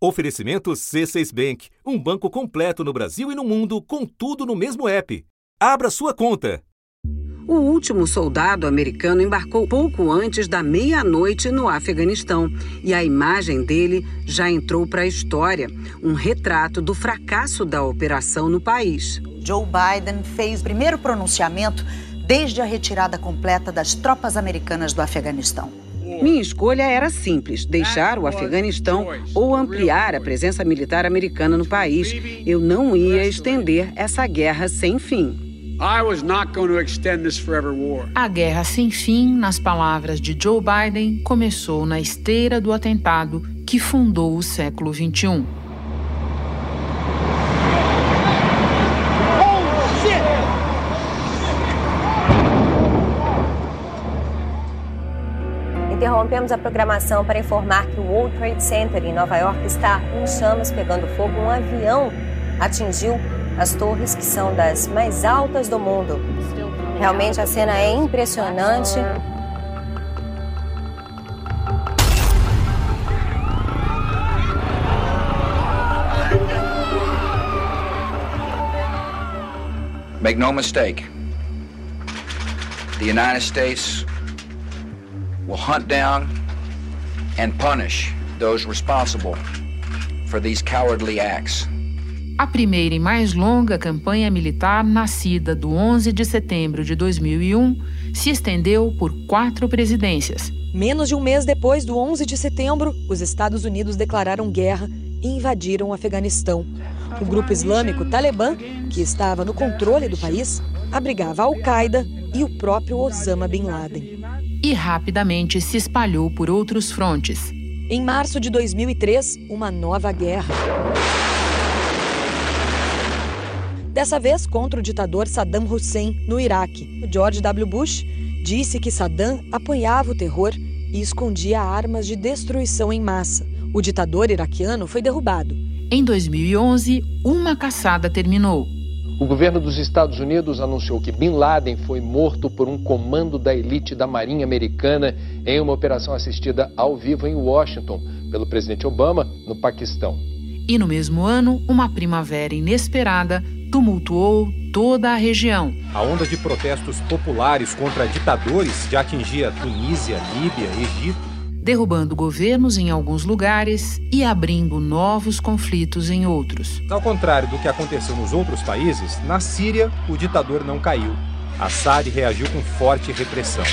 Oferecimento C6 Bank, um banco completo no Brasil e no mundo, com tudo no mesmo app. Abra sua conta. O último soldado americano embarcou pouco antes da meia-noite no Afeganistão e a imagem dele já entrou para a história um retrato do fracasso da operação no país. Joe Biden fez o primeiro pronunciamento desde a retirada completa das tropas americanas do Afeganistão. Minha escolha era simples: deixar o Afeganistão ou ampliar a presença militar americana no país. Eu não ia estender essa guerra sem fim. A guerra sem fim, nas palavras de Joe Biden, começou na esteira do atentado que fundou o século XXI. Interrompemos a programação para informar que o World Trade Center em Nova York está em chamas, pegando fogo. Um avião atingiu as torres que são das mais altas do mundo. Realmente a cena é impressionante. Make no mistake. The United States will hunt down and punish those responsible for these cowardly acts a primeira e mais longa campanha militar nascida do 11 de setembro de 2001 se estendeu por quatro presidências. Menos de um mês depois do 11 de setembro, os Estados Unidos declararam guerra e invadiram o Afeganistão. O grupo islâmico Talibã, que estava no controle do país, abrigava a Al-Qaeda e o próprio Osama Bin Laden. E rapidamente se espalhou por outros frontes. Em março de 2003, uma nova guerra. dessa vez contra o ditador Saddam Hussein no Iraque. George W. Bush disse que Saddam apoiava o terror e escondia armas de destruição em massa. O ditador iraquiano foi derrubado. Em 2011, uma caçada terminou. O governo dos Estados Unidos anunciou que Bin Laden foi morto por um comando da elite da Marinha Americana em uma operação assistida ao vivo em Washington pelo presidente Obama, no Paquistão. E no mesmo ano, uma primavera inesperada tumultuou toda a região. A onda de protestos populares contra ditadores já atingia Tunísia, Líbia, Egito. Derrubando governos em alguns lugares e abrindo novos conflitos em outros. Ao contrário do que aconteceu nos outros países, na Síria o ditador não caiu. Assad reagiu com forte repressão.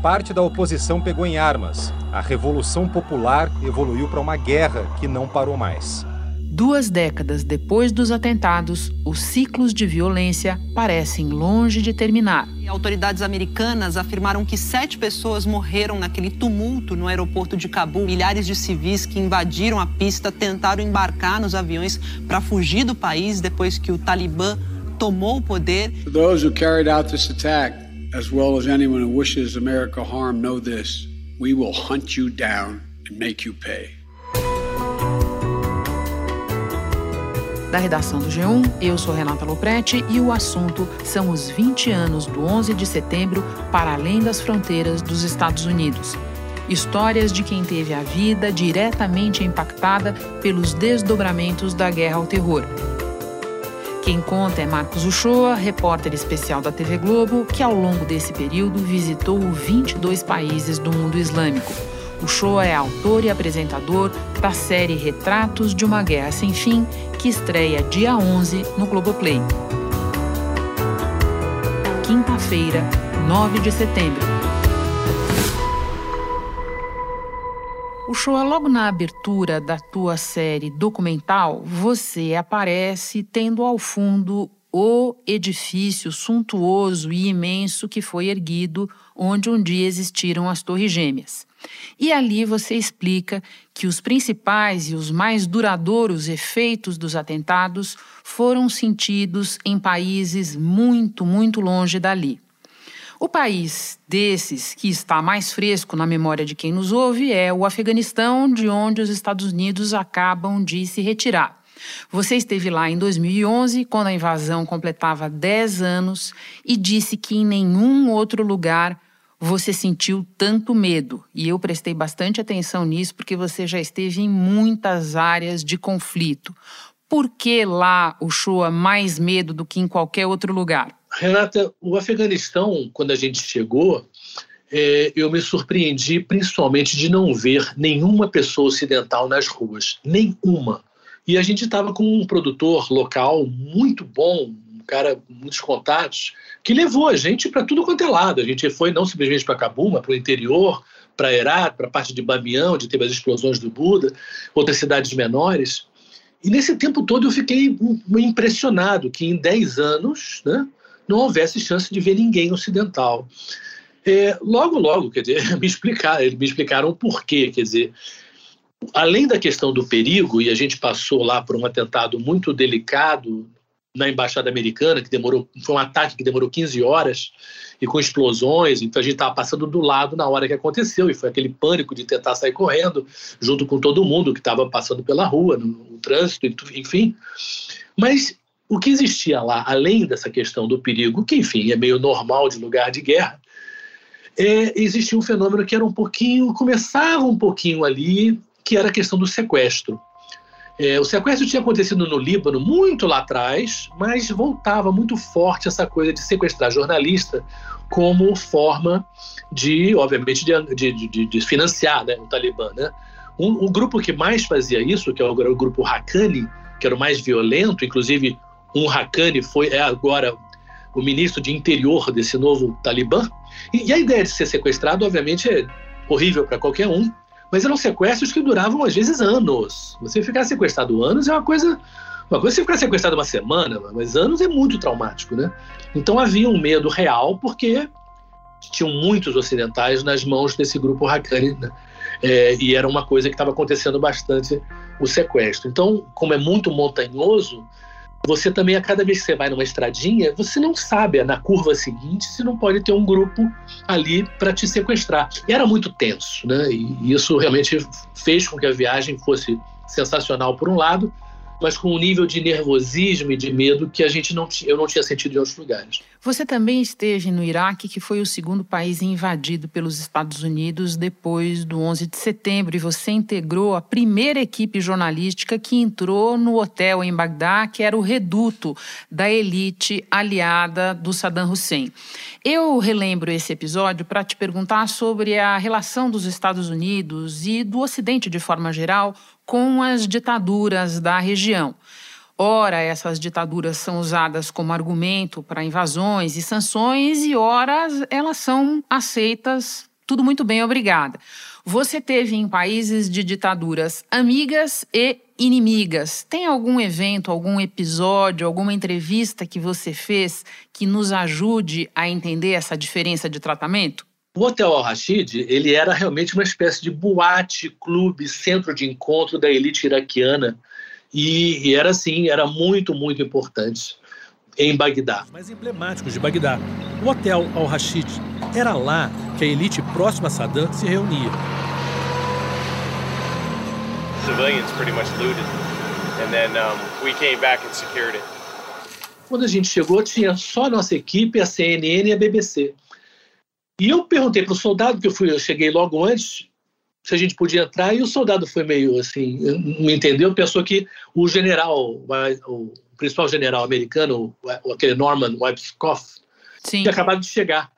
Parte da oposição pegou em armas. A Revolução Popular evoluiu para uma guerra que não parou mais. Duas décadas depois dos atentados, os ciclos de violência parecem longe de terminar. Autoridades americanas afirmaram que sete pessoas morreram naquele tumulto no aeroporto de Cabul. Milhares de civis que invadiram a pista tentaram embarcar nos aviões para fugir do país depois que o Talibã tomou o poder. Those who carried out this attack, as well as anyone who wishes America harm, know this: we will hunt you down and make you pay. Da redação do G1, eu sou Renata Loprete e o assunto são os 20 anos do 11 de setembro para além das fronteiras dos Estados Unidos. Histórias de quem teve a vida diretamente impactada pelos desdobramentos da guerra ao terror. Quem conta é Marcos Uchoa, repórter especial da TV Globo, que ao longo desse período visitou 22 países do mundo islâmico. O show é autor e apresentador da série Retratos de uma Guerra Sem Fim, que estreia dia 11 no Globoplay. Quinta-feira, 9 de setembro. O show é logo na abertura da tua série documental, você aparece tendo ao fundo o edifício suntuoso e imenso que foi erguido onde um dia existiram as Torres Gêmeas. E ali você explica que os principais e os mais duradouros efeitos dos atentados foram sentidos em países muito, muito longe dali. O país desses que está mais fresco na memória de quem nos ouve é o Afeganistão, de onde os Estados Unidos acabam de se retirar. Você esteve lá em 2011, quando a invasão completava 10 anos, e disse que em nenhum outro lugar você sentiu tanto medo. E eu prestei bastante atenção nisso porque você já esteve em muitas áreas de conflito. Por que lá o Shoa mais medo do que em qualquer outro lugar? Renata, o Afeganistão, quando a gente chegou, é, eu me surpreendi principalmente de não ver nenhuma pessoa ocidental nas ruas. Nenhuma. E a gente estava com um produtor local muito bom, um cara muitos contatos, que levou a gente para tudo quanto é lado. A gente foi não simplesmente para Cabul, mas para o interior, para Herat, para a parte de Bamião, onde teve as explosões do Buda, outras cidades menores. E nesse tempo todo eu fiquei impressionado que em 10 anos né, não houvesse chance de ver ninguém ocidental. É, logo, logo, quer dizer, me explicar, me explicaram o porquê, quer dizer, além da questão do perigo, e a gente passou lá por um atentado muito delicado na embaixada americana, que demorou, foi um ataque que demorou 15 horas e com explosões, então a gente estava passando do lado na hora que aconteceu e foi aquele pânico de tentar sair correndo junto com todo mundo que estava passando pela rua, no, no trânsito, enfim. Mas o que existia lá, além dessa questão do perigo, que enfim é meio normal de lugar de guerra, é, existia um fenômeno que era um pouquinho, começava um pouquinho ali, que era a questão do sequestro. É, o sequestro tinha acontecido no Líbano muito lá atrás, mas voltava muito forte essa coisa de sequestrar jornalista como forma de, obviamente, de, de, de, de financiar né, o Talibã. Né? O grupo que mais fazia isso, que é o, grupo Haqqani, que era o mais violento, inclusive um Haqqani foi é agora o ministro de interior desse novo Talibã. E, e a ideia de ser sequestrado, obviamente, é horrível para qualquer um, mas eram sequestros que duravam às vezes anos. Você ficar sequestrado anos é uma coisa. Uma coisa é você ficar sequestrado uma semana, mas anos é muito traumático, né? Então havia um medo real, porque tinham muitos ocidentais nas mãos desse grupo Haqqani, né? é, e era uma coisa que estava acontecendo bastante o sequestro. Então, como é muito montanhoso, você também, a cada vez que você vai numa estradinha, você não sabe na curva seguinte se não pode ter um grupo ali para te sequestrar. E era muito tenso, né? E isso realmente fez com que a viagem fosse sensacional por um lado, mas com um nível de nervosismo e de medo que a gente não eu não tinha sentido em outros lugares. Você também esteve no Iraque, que foi o segundo país invadido pelos Estados Unidos depois do 11 de setembro, e você integrou a primeira equipe jornalística que entrou no hotel em Bagdá, que era o reduto da elite aliada do Saddam Hussein. Eu relembro esse episódio para te perguntar sobre a relação dos Estados Unidos e do Ocidente de forma geral com as ditaduras da região. Ora, essas ditaduras são usadas como argumento para invasões e sanções, e ora, elas são aceitas, tudo muito bem, obrigada. Você teve em países de ditaduras amigas e inimigas. Tem algum evento, algum episódio, alguma entrevista que você fez que nos ajude a entender essa diferença de tratamento? O Hotel Al-Rashid, ele era realmente uma espécie de boate, clube, centro de encontro da elite iraquiana e, e era assim, era muito, muito importante em Bagdá. Mais emblemáticos de Bagdá. O Hotel Al-Rashid era lá que a elite próxima a Saddam se reunia. Civilians pretty much looted and then um, we came back and secured it. Quando a gente chegou, tinha só a nossa equipe, a CNN e a BBC. E eu perguntei para o soldado, que eu, fui, eu cheguei logo antes, se a gente podia entrar, e o soldado foi meio assim, não entendeu, pensou que o general, o principal general americano, aquele Norman Webscoff, tinha acabado de chegar.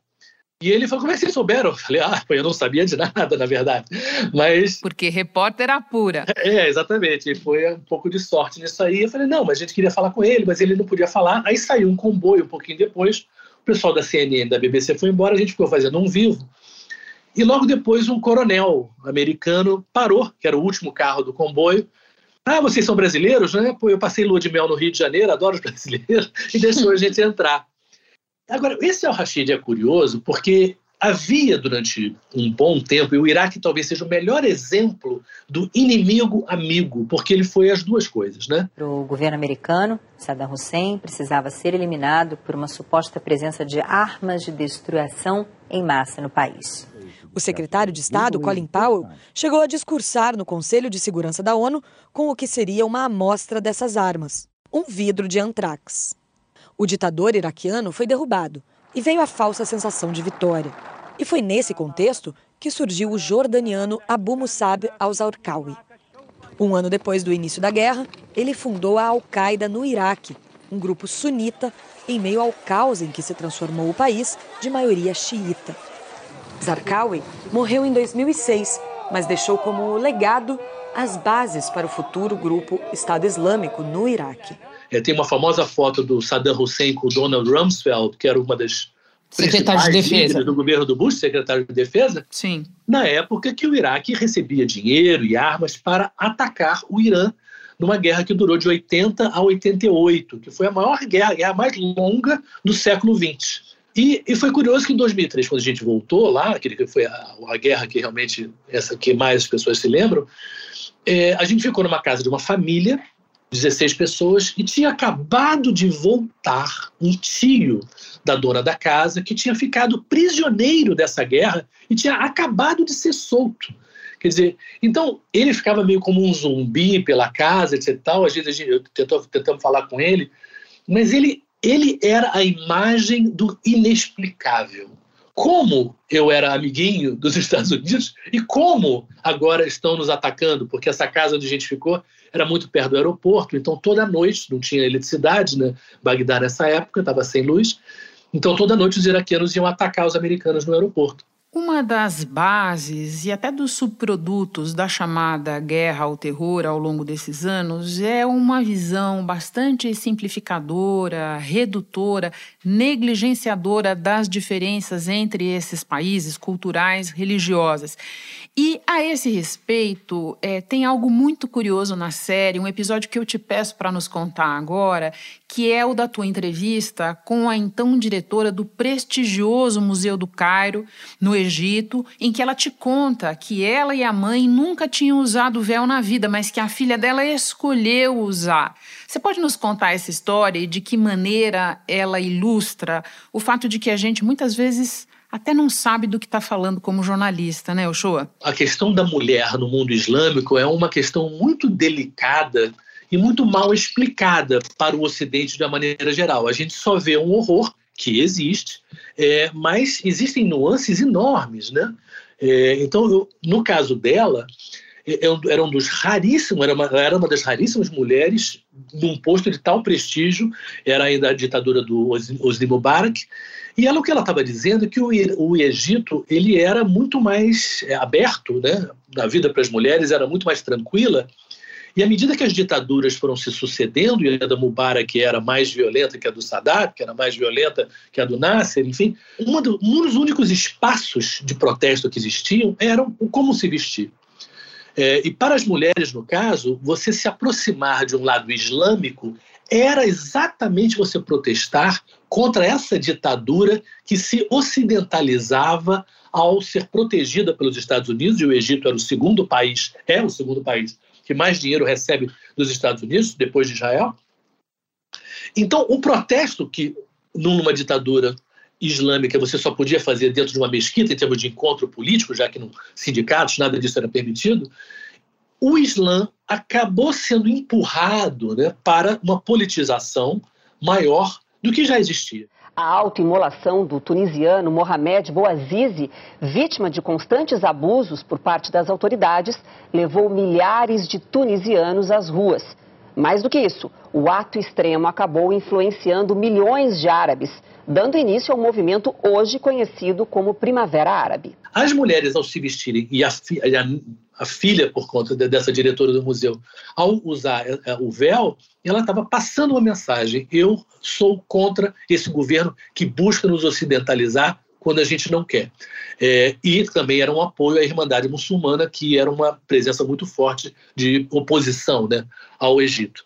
E ele falou: Como é que vocês souberam? Eu falei: Ah, eu não sabia de nada, na verdade. Mas. Porque repórter apura. É, exatamente. Foi um pouco de sorte nisso aí. Eu falei: Não, mas a gente queria falar com ele, mas ele não podia falar. Aí saiu um comboio um pouquinho depois o pessoal da CNN da BBC foi embora, a gente ficou fazendo um vivo. E logo depois um coronel americano parou, que era o último carro do comboio. Ah, vocês são brasileiros, né? Pô, eu passei lua de mel no Rio de Janeiro, adoro os brasileiros, e deixou a gente entrar. Agora, esse Al-Rashid é curioso porque havia durante um bom tempo, e o Iraque talvez seja o melhor exemplo do inimigo amigo, porque ele foi as duas coisas, né? O governo americano, Saddam Hussein, precisava ser eliminado por uma suposta presença de armas de destruição em massa no país. O secretário de Estado, Colin Powell, chegou a discursar no Conselho de Segurança da ONU com o que seria uma amostra dessas armas, um vidro de antrax. O ditador iraquiano foi derrubado e veio a falsa sensação de vitória. E foi nesse contexto que surgiu o jordaniano Abu Musab al-Zarqawi. Um ano depois do início da guerra, ele fundou a Al-Qaeda no Iraque, um grupo sunita em meio ao caos em que se transformou o país de maioria xiita. Zarqawi morreu em 2006, mas deixou como legado as bases para o futuro grupo Estado Islâmico no Iraque. É, tem uma famosa foto do Saddam Hussein com o Donald Rumsfeld, que era uma das secretário de defesa do governo do Bush, secretário de defesa. Sim. Na época que o Iraque recebia dinheiro e armas para atacar o Irã numa guerra que durou de 80 a 88, que foi a maior guerra, a guerra mais longa do século XX. E, e, foi curioso que em 2003, quando a gente voltou lá, aquele que foi a, a guerra que realmente essa que mais as pessoas se lembram, é, a gente ficou numa casa de uma família 16 pessoas, e tinha acabado de voltar um tio da dona da casa que tinha ficado prisioneiro dessa guerra e tinha acabado de ser solto. Quer dizer, então ele ficava meio como um zumbi pela casa, etc. Tal. Às vezes eu tentamos, tentamos falar com ele, mas ele, ele era a imagem do inexplicável. Como eu era amiguinho dos Estados Unidos e como agora estão nos atacando, porque essa casa onde a gente ficou era muito perto do aeroporto, então toda noite, não tinha eletricidade, né? Bagdá nessa época estava sem luz, então toda noite os iraquianos iam atacar os americanos no aeroporto. Uma das bases e até dos subprodutos da chamada guerra ao terror ao longo desses anos é uma visão bastante simplificadora, redutora, negligenciadora das diferenças entre esses países culturais, religiosas. E a esse respeito, é, tem algo muito curioso na série, um episódio que eu te peço para nos contar agora, que é o da tua entrevista com a então diretora do prestigioso Museu do Cairo, no Egito, em que ela te conta que ela e a mãe nunca tinham usado véu na vida, mas que a filha dela escolheu usar. Você pode nos contar essa história e de que maneira ela ilustra o fato de que a gente muitas vezes até não sabe do que está falando como jornalista, né, Ochoa? A questão da mulher no mundo islâmico é uma questão muito delicada e muito mal explicada para o Ocidente de uma maneira geral. A gente só vê um horror que existe, é, mas existem nuances enormes, né? É, então, eu, no caso dela, é, é era um dos raríssimos, era uma, era uma das raríssimas mulheres num posto de tal prestígio, era ainda a ditadura do Osni Mubarak, e ela, o que ela estava dizendo é que o, o, Egito ele era muito mais é, aberto, né? A vida para as mulheres era muito mais tranquila. E à medida que as ditaduras foram se sucedendo, e a da Mubarak era mais violenta que a do Sadat, que era mais violenta que a do Nasser, enfim, um dos únicos espaços de protesto que existiam era o como se vestir. É, e para as mulheres, no caso, você se aproximar de um lado islâmico era exatamente você protestar contra essa ditadura que se ocidentalizava ao ser protegida pelos Estados Unidos, e o Egito era o segundo país, é o segundo país que mais dinheiro recebe dos Estados Unidos, depois de Israel. Então, o protesto que numa ditadura islâmica você só podia fazer dentro de uma mesquita em termos de encontro político, já que no sindicatos nada disso era permitido, o Islã acabou sendo empurrado né, para uma politização maior do que já existia. A autoimolação do tunisiano Mohamed Bouazizi, vítima de constantes abusos por parte das autoridades, levou milhares de tunisianos às ruas. Mais do que isso, o ato extremo acabou influenciando milhões de árabes, dando início ao movimento hoje conhecido como Primavera Árabe. As mulheres, ao se vestirem, e a, a, a filha, por conta de, dessa diretora do museu, ao usar é, o véu, ela estava passando uma mensagem: eu sou contra esse governo que busca nos ocidentalizar quando a gente não quer. É, e também era um apoio à Irmandade Muçulmana, que era uma presença muito forte de oposição né, ao Egito.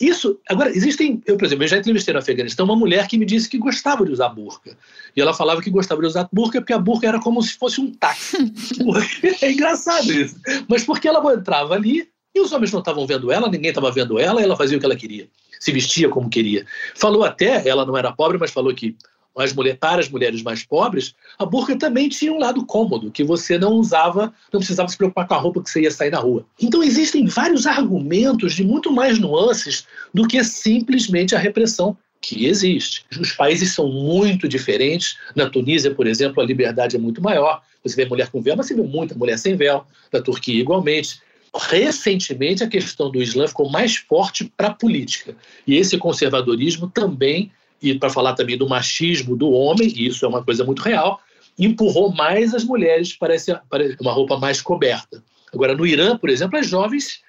Isso, agora, existem, eu, por exemplo, eu já entrevistei no Afeganistão uma mulher que me disse que gostava de usar burca. E ela falava que gostava de usar burca porque a burca era como se fosse um táxi. é engraçado isso. Mas porque ela entrava ali e os homens não estavam vendo ela, ninguém estava vendo ela, e ela fazia o que ela queria, se vestia como queria. Falou até, ela não era pobre, mas falou que as mulheres, para as mulheres mais pobres, a burca também tinha um lado cômodo, que você não usava, não precisava se preocupar com a roupa que você ia sair na rua. Então existem vários argumentos de muito mais nuances do que simplesmente a repressão que existe. Os países são muito diferentes. Na Tunísia, por exemplo, a liberdade é muito maior. Você vê mulher com véu, mas você vê muita mulher sem véu. Na Turquia, igualmente. Recentemente, a questão do Islã ficou mais forte para a política. E esse conservadorismo também, e para falar também do machismo do homem, e isso é uma coisa muito real, empurrou mais as mulheres para, esse, para uma roupa mais coberta. Agora, no Irã, por exemplo, as jovens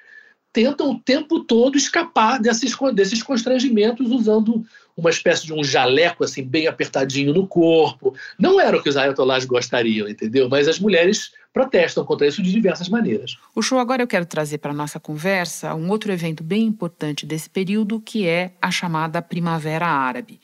tentam o tempo todo escapar desses, desses constrangimentos usando uma espécie de um jaleco assim bem apertadinho no corpo. Não era o que os ayatollahs gostariam, entendeu? Mas as mulheres protestam contra isso de diversas maneiras. O show agora eu quero trazer para nossa conversa um outro evento bem importante desse período, que é a chamada Primavera Árabe.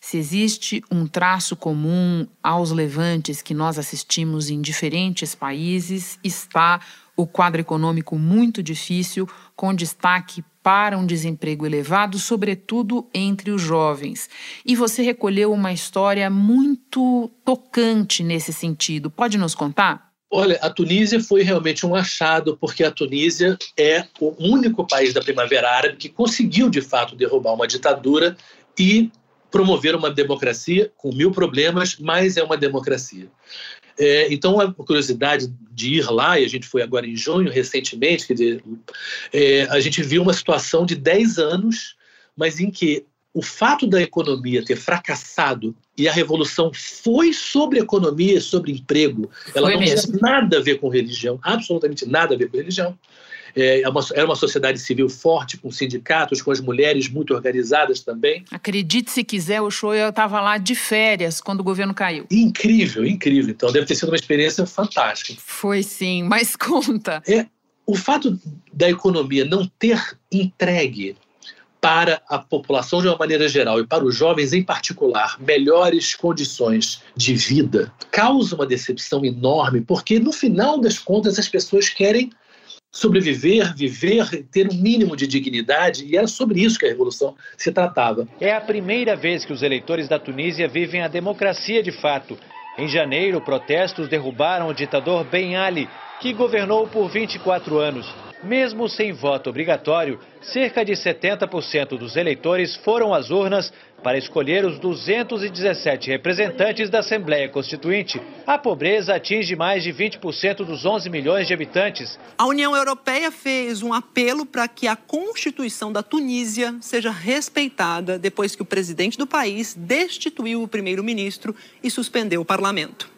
Se existe um traço comum aos levantes que nós assistimos em diferentes países, está o quadro econômico muito difícil, com destaque para um desemprego elevado, sobretudo entre os jovens. E você recolheu uma história muito tocante nesse sentido. Pode nos contar? Olha, a Tunísia foi realmente um achado, porque a Tunísia é o único país da Primavera Árabe que conseguiu, de fato, derrubar uma ditadura e promover uma democracia com mil problemas, mas é uma democracia. É, então, a curiosidade de ir lá, e a gente foi agora em junho, recentemente, quer dizer, é, a gente viu uma situação de 10 anos, mas em que o fato da economia ter fracassado e a revolução foi sobre economia, sobre emprego, ela foi não mesmo. tinha nada a ver com religião, absolutamente nada a ver com religião. É, é, uma, era uma sociedade civil forte, com sindicatos, com as mulheres muito organizadas também. Acredite se quiser, o show eu estava lá de férias quando o governo caiu. Incrível, incrível. Então deve ter sido uma experiência fantástica. Foi sim, mas conta. É, o fato da economia não ter entregue para a população de uma maneira geral e para os jovens em particular melhores condições de vida causa uma decepção enorme, porque no final das contas as pessoas querem sobreviver, viver, ter um mínimo de dignidade, e era sobre isso que a revolução se tratava. É a primeira vez que os eleitores da Tunísia vivem a democracia de fato. Em janeiro, protestos derrubaram o ditador Ben Ali, que governou por 24 anos. Mesmo sem voto obrigatório, cerca de 70% dos eleitores foram às urnas para escolher os 217 representantes da Assembleia Constituinte. A pobreza atinge mais de 20% dos 11 milhões de habitantes. A União Europeia fez um apelo para que a Constituição da Tunísia seja respeitada depois que o presidente do país destituiu o primeiro-ministro e suspendeu o parlamento.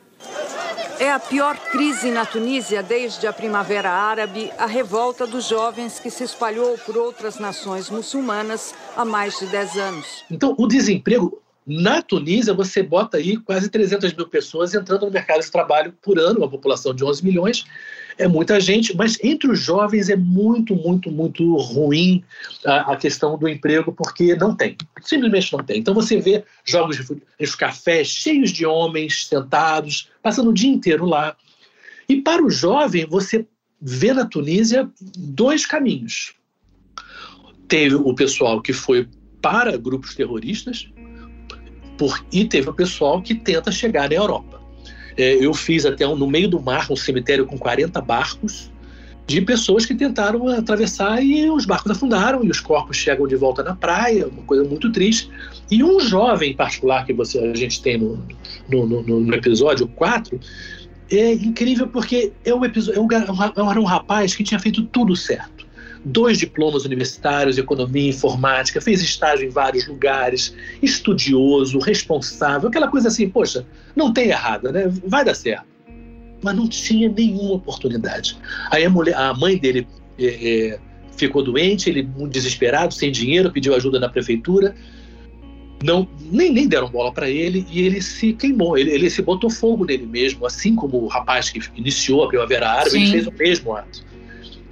É a pior crise na Tunísia desde a Primavera Árabe, a revolta dos jovens que se espalhou por outras nações muçulmanas há mais de 10 anos. Então, o desemprego na Tunísia, você bota aí quase 300 mil pessoas entrando no mercado de trabalho por ano, uma população de 11 milhões, é muita gente, mas entre os jovens é muito, muito, muito ruim a, a, questão do emprego, porque não tem, simplesmente não tem. Então você vê jogos de cafés cheios de homens sentados, passando o dia inteiro lá. E para o jovem, você vê na Tunísia dois caminhos. Teve o pessoal que foi para grupos terroristas, por, e teve o pessoal que tenta chegar na Europa. É, eu fiz até um, no meio do mar um cemitério com 40 barcos de pessoas que tentaram atravessar e os barcos afundaram e os corpos chegam de volta na praia, uma coisa muito triste. E um jovem em particular que você, a gente tem no, no, no, no episódio 4 é incrível porque é um, episódio, é um, era um rapaz que tinha feito tudo certo dois diplomas universitários, economia, informática, fez estágio em vários lugares, estudioso, responsável, aquela coisa assim, poxa, não tem errada, né? Vai dar certo. Mas não tinha nenhuma oportunidade. Aí a, mulher, a mãe dele é, é, ficou doente, ele muito desesperado, sem dinheiro, pediu ajuda na prefeitura. Não, nem, nem deram bola para ele e ele se queimou, ele, ele se botou fogo nele mesmo, assim como o rapaz que iniciou a Primavera Árabe, Sim. ele fez o mesmo ato.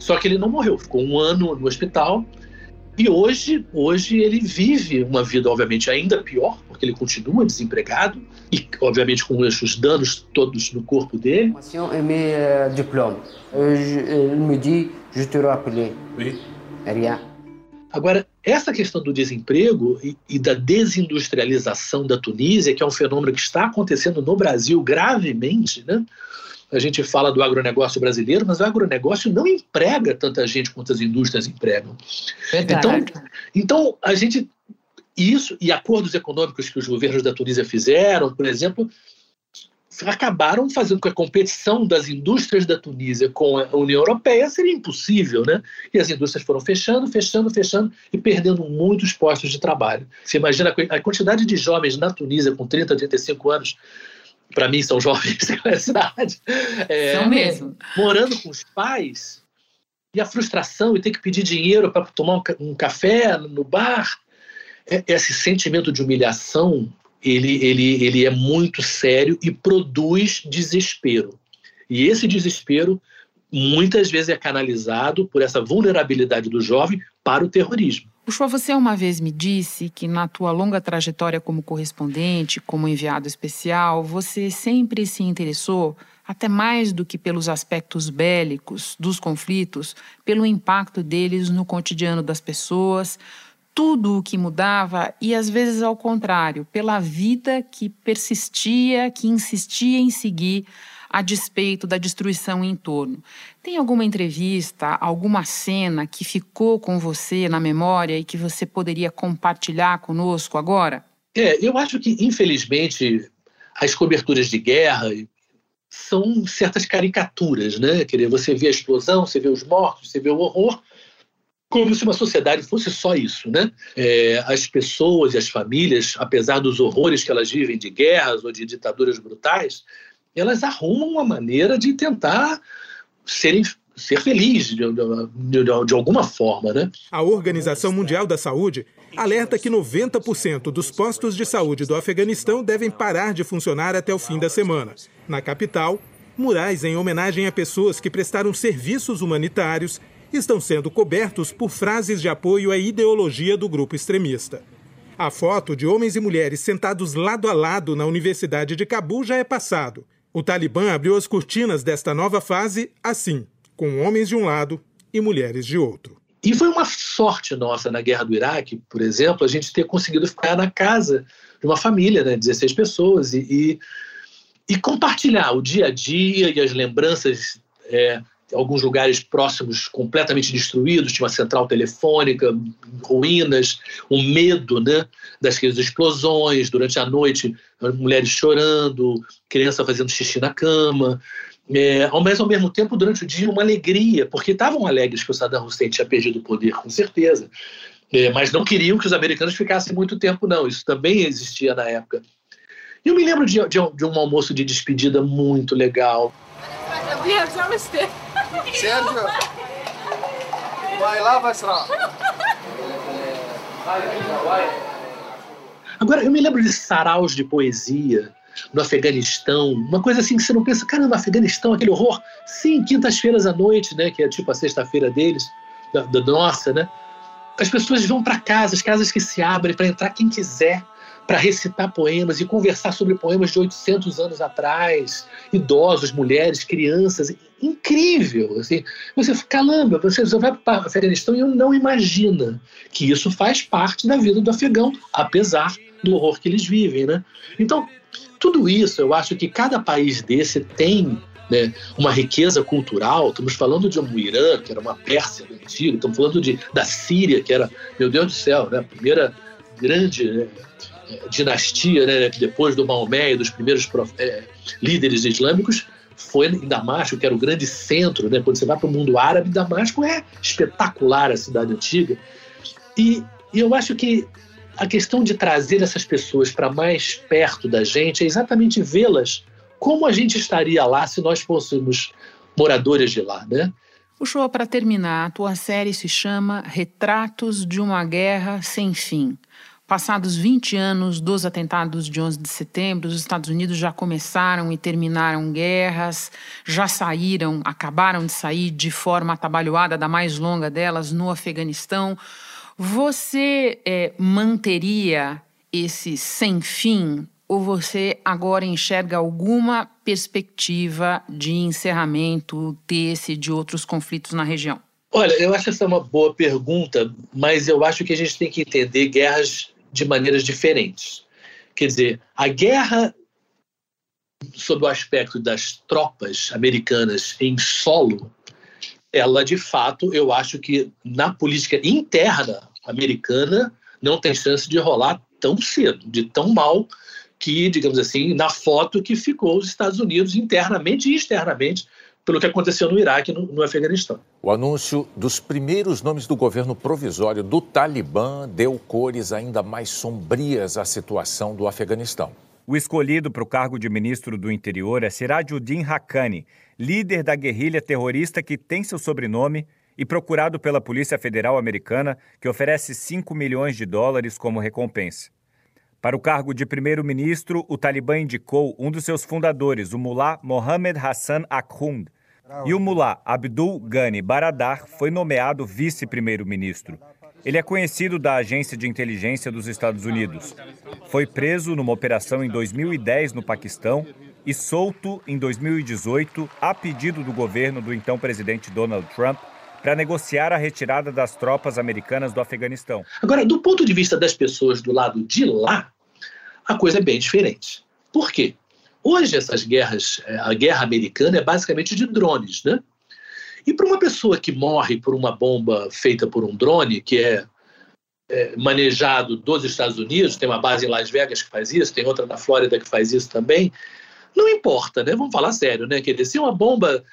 Só que ele não morreu, ficou um ano no hospital. E hoje, hoje ele vive uma vida, obviamente, ainda pior, porque ele continua desempregado e, obviamente, com os danos todos no corpo dele. Diplômes. Euh, il me dit, je te rappelé. Oui. Rien. Agora, essa questão do desemprego e, e, da desindustrialização da Tunísia, que é um fenômeno que está acontecendo no Brasil gravemente, né? A gente fala do agronegócio brasileiro, mas o agronegócio não emprega tanta gente quanto as indústrias empregam. Então, então, a gente isso e acordos econômicos que os governos da Tunísia fizeram, por exemplo, acabaram fazendo com que a competição das indústrias da Tunísia com a União Europeia seria impossível, né? E as indústrias foram fechando, fechando, fechando e perdendo muitos postos de trabalho. Você imagina a quantidade de jovens na Tunísia com 30, 35 anos, para mim são jovens com essa idade, é, são mesmo. morando com os pais e a frustração e ter que pedir dinheiro para tomar um café no bar, é, esse sentimento de humilhação ele, ele, ele é muito sério e produz desespero. E esse desespero muitas vezes é canalizado por essa vulnerabilidade do jovem para o terrorismo. Puxou, você uma vez me disse que na tua longa trajetória como correspondente, como enviado especial, você sempre se interessou, até mais do que pelos aspectos bélicos dos conflitos, pelo impacto deles no cotidiano das pessoas, tudo o que mudava e às vezes ao contrário, pela vida que persistia, que insistia em seguir a despeito da destruição em torno. Tem alguma entrevista, alguma cena que ficou com você na memória e que você poderia compartilhar conosco agora? É, eu acho que, infelizmente, as coberturas de guerra são certas caricaturas, né? Quer dizer, você vê a explosão, você vê os mortos, você vê o horror, como se uma sociedade fosse só isso, né? É, as pessoas e as famílias, apesar dos horrores que elas vivem de guerras ou de ditaduras brutais, elas arrumam uma maneira de tentar serem ser feliz de, de, de, de, alguma forma, né? A Organização Mundial da Saúde alerta que 90% dos postos de saúde do Afeganistão devem parar de funcionar até o fim da semana. Na capital, murais em homenagem a pessoas que prestaram serviços humanitários estão sendo cobertos por frases de apoio à ideologia do grupo extremista. A foto de homens e mulheres sentados lado a lado na Universidade de Cabul já é passado. O Talibã abriu as cortinas desta nova fase assim, com homens de um lado e mulheres de outro. E foi uma sorte nossa na guerra do Iraque, por exemplo, a gente ter conseguido ficar na casa de uma família, né, 16 pessoas, e, e, e compartilhar o dia a dia e as lembranças é, alguns lugares próximos completamente destruídos, tinha uma central telefônica, ruínas, o um medo né, das explosões, durante a noite, mulheres chorando, criança fazendo xixi na cama. É, ao, mesmo, ao mesmo tempo, durante o dia, uma alegria, porque estavam alegres que o Saddam Hussein tinha perdido o poder, com certeza. É, mas não queriam que os americanos ficassem muito tempo, não. Isso também existia na época. E eu me lembro de, de, de um almoço de despedida muito legal. Sérgio, vai lá, vai Agora, eu me lembro de saraus de poesia no Afeganistão, uma coisa assim que você não pensa, caramba, Afeganistão, aquele horror. Sim, quintas-feiras à noite, né, que é tipo a sexta-feira deles, da, da nossa, né? As pessoas vão para casa, as casas que se abrem para entrar quem quiser para recitar poemas e conversar sobre poemas de 800 anos atrás, idosos, mulheres, crianças, incrível, assim, você caramba, você vai para o Afeganistão e não imagina que isso faz parte da vida do afegão, apesar do horror que eles vivem, né? Então, tudo isso, eu acho que cada país desse tem né, uma riqueza cultural. Estamos falando de um Irã, que era uma Pérsia antiga, estamos falando de, da Síria, que era, meu Deus do céu, né, a primeira grande né, dinastia, né, depois do Maomé e dos primeiros é, líderes islâmicos, foi em Damasco, que era o grande centro, né? Quando você vai para o mundo árabe, Damasco é espetacular a cidade antiga. E, e eu acho que a questão de trazer essas pessoas para mais perto da gente é exatamente vê-las como a gente estaria lá se nós fôssemos moradores de lá, né? Puxou para terminar, a tua série se chama Retratos de uma Guerra Sem Fim. Passados 20 anos dos atentados de 11 de setembro, os Estados Unidos já começaram e terminaram guerras, já saíram, acabaram de sair de forma atabalhoada da mais longa delas no Afeganistão. Você é, manteria esse sem fim ou você agora enxerga alguma perspectiva de encerramento desse de outros conflitos na região? Olha, eu acho essa uma boa pergunta, mas eu acho que a gente tem que entender guerras de maneiras diferentes. Quer dizer, a guerra, sob o aspecto das tropas americanas em solo, ela de fato, eu acho que na política interna americana não tem chance de rolar tão cedo, de tão mal que, digamos assim, na foto que ficou os Estados Unidos internamente e externamente pelo que aconteceu no Iraque e no, no Afeganistão. O anúncio dos primeiros nomes do governo provisório do Talibã deu cores ainda mais sombrias à situação do Afeganistão. O escolhido para o cargo de ministro do interior é Sirajuddin Haqqani, líder da guerrilha terrorista que tem seu sobrenome e procurado pela Polícia Federal Americana, que oferece 5 milhões de dólares como recompensa. Para o cargo de primeiro-ministro, o Talibã indicou um dos seus fundadores, o mullah Mohammed Hassan Akhund, e o mullah Abdul Ghani Baradar foi nomeado vice-primeiro-ministro. Ele é conhecido da Agência de Inteligência dos Estados Unidos. Foi preso numa operação em 2010 no Paquistão e solto em 2018 a pedido do governo do então presidente Donald Trump para negociar a retirada das tropas americanas do Afeganistão. Agora, do ponto de vista das pessoas do lado de lá, a coisa é bem diferente. Por quê? Hoje essas guerras, é, a guerra americana é basicamente de drones, né? E para uma pessoa que morre por uma bomba feita por um drone, que é, é, manejado dos Estados Unidos, tem uma base em Las Vegas que faz isso, tem outra na Flórida que faz isso também, não importa, né? Vamos falar sério, né? Quer dizer, se uma bomba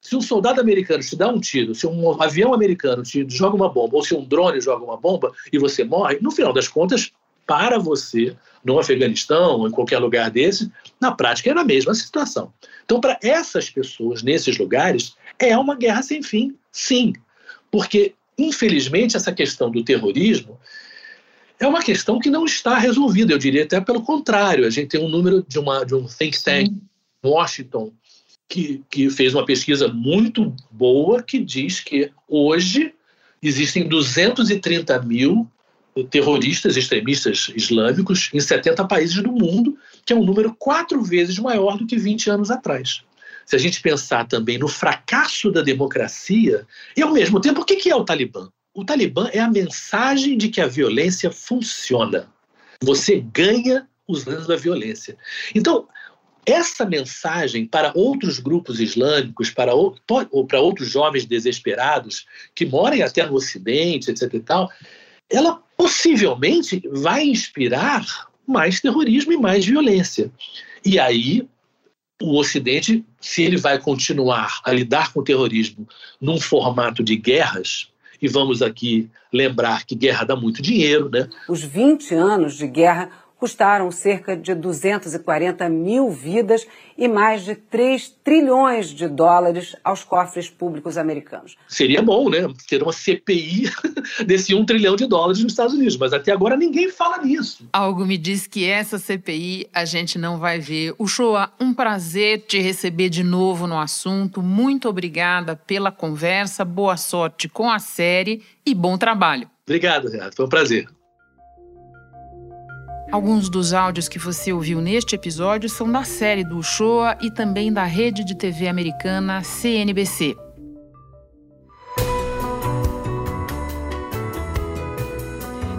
se um soldado americano te dá um tiro, se um avião americano te joga uma bomba, ou se um drone joga uma bomba e você morre, no final das contas, para você, no Afeganistão ou em qualquer lugar desse, na prática é a mesma situação. Então, para essas pessoas nesses lugares, é uma guerra sem fim, sim. Porque, infelizmente, essa questão do terrorismo é uma questão que não está resolvida. Eu diria até pelo contrário. A gente tem um número de, uma, de um think tank, em Washington, que, que fez uma pesquisa muito boa que diz que hoje existem 230 mil terroristas extremistas islâmicos em 70 países do mundo, que é um número quatro vezes maior do que 20 anos atrás. Se a gente pensar também no fracasso da democracia, e ao mesmo tempo, o que é o Talibã? O Talibã é a mensagem de que a violência funciona. Você ganha usando a violência. Então, essa mensagem para outros grupos islâmicos, para, ou, para outros jovens desesperados que moram até no Ocidente, etc. e tal, ela possivelmente vai inspirar mais terrorismo e mais violência. E aí o Ocidente, se ele vai continuar a lidar com o terrorismo num formato de guerras, e vamos aqui lembrar que guerra dá muito dinheiro, né? Os 20 anos de guerra custaram cerca de 240 mil vidas e mais de 3 trilhões de dólares aos cofres públicos americanos. Seria bom, né? Ter uma CPI desse 1 trilhão de dólares nos Estados Unidos, mas até agora ninguém fala nisso. Algo me diz que essa CPI a gente não vai ver. O Shoa, um prazer te receber de novo no assunto. Muito obrigada pela conversa, boa sorte com a série e bom trabalho. Obrigado, Renato. Foi um prazer. Alguns dos áudios que você ouviu neste episódio são da série do Showa e também da rede de TV americana CNBC.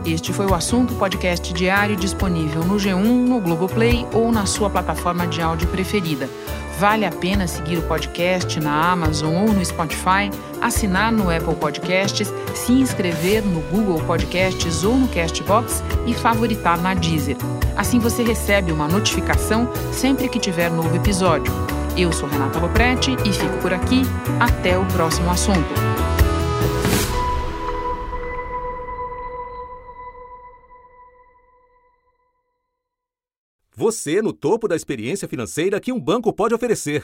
Este foi o assunto podcast diário disponível no G1, no Globoplay ou na sua plataforma de áudio preferida. Vale a pena seguir o podcast na Amazon ou no Spotify, assinar no Apple Podcasts, se inscrever no Google Podcasts ou no Castbox e favoritar na Deezer. Assim você recebe uma notificação sempre que tiver novo episódio. Eu sou Renata Loprete e fico por aqui. Até o próximo assunto. Você no topo da experiência financeira que um banco pode oferecer.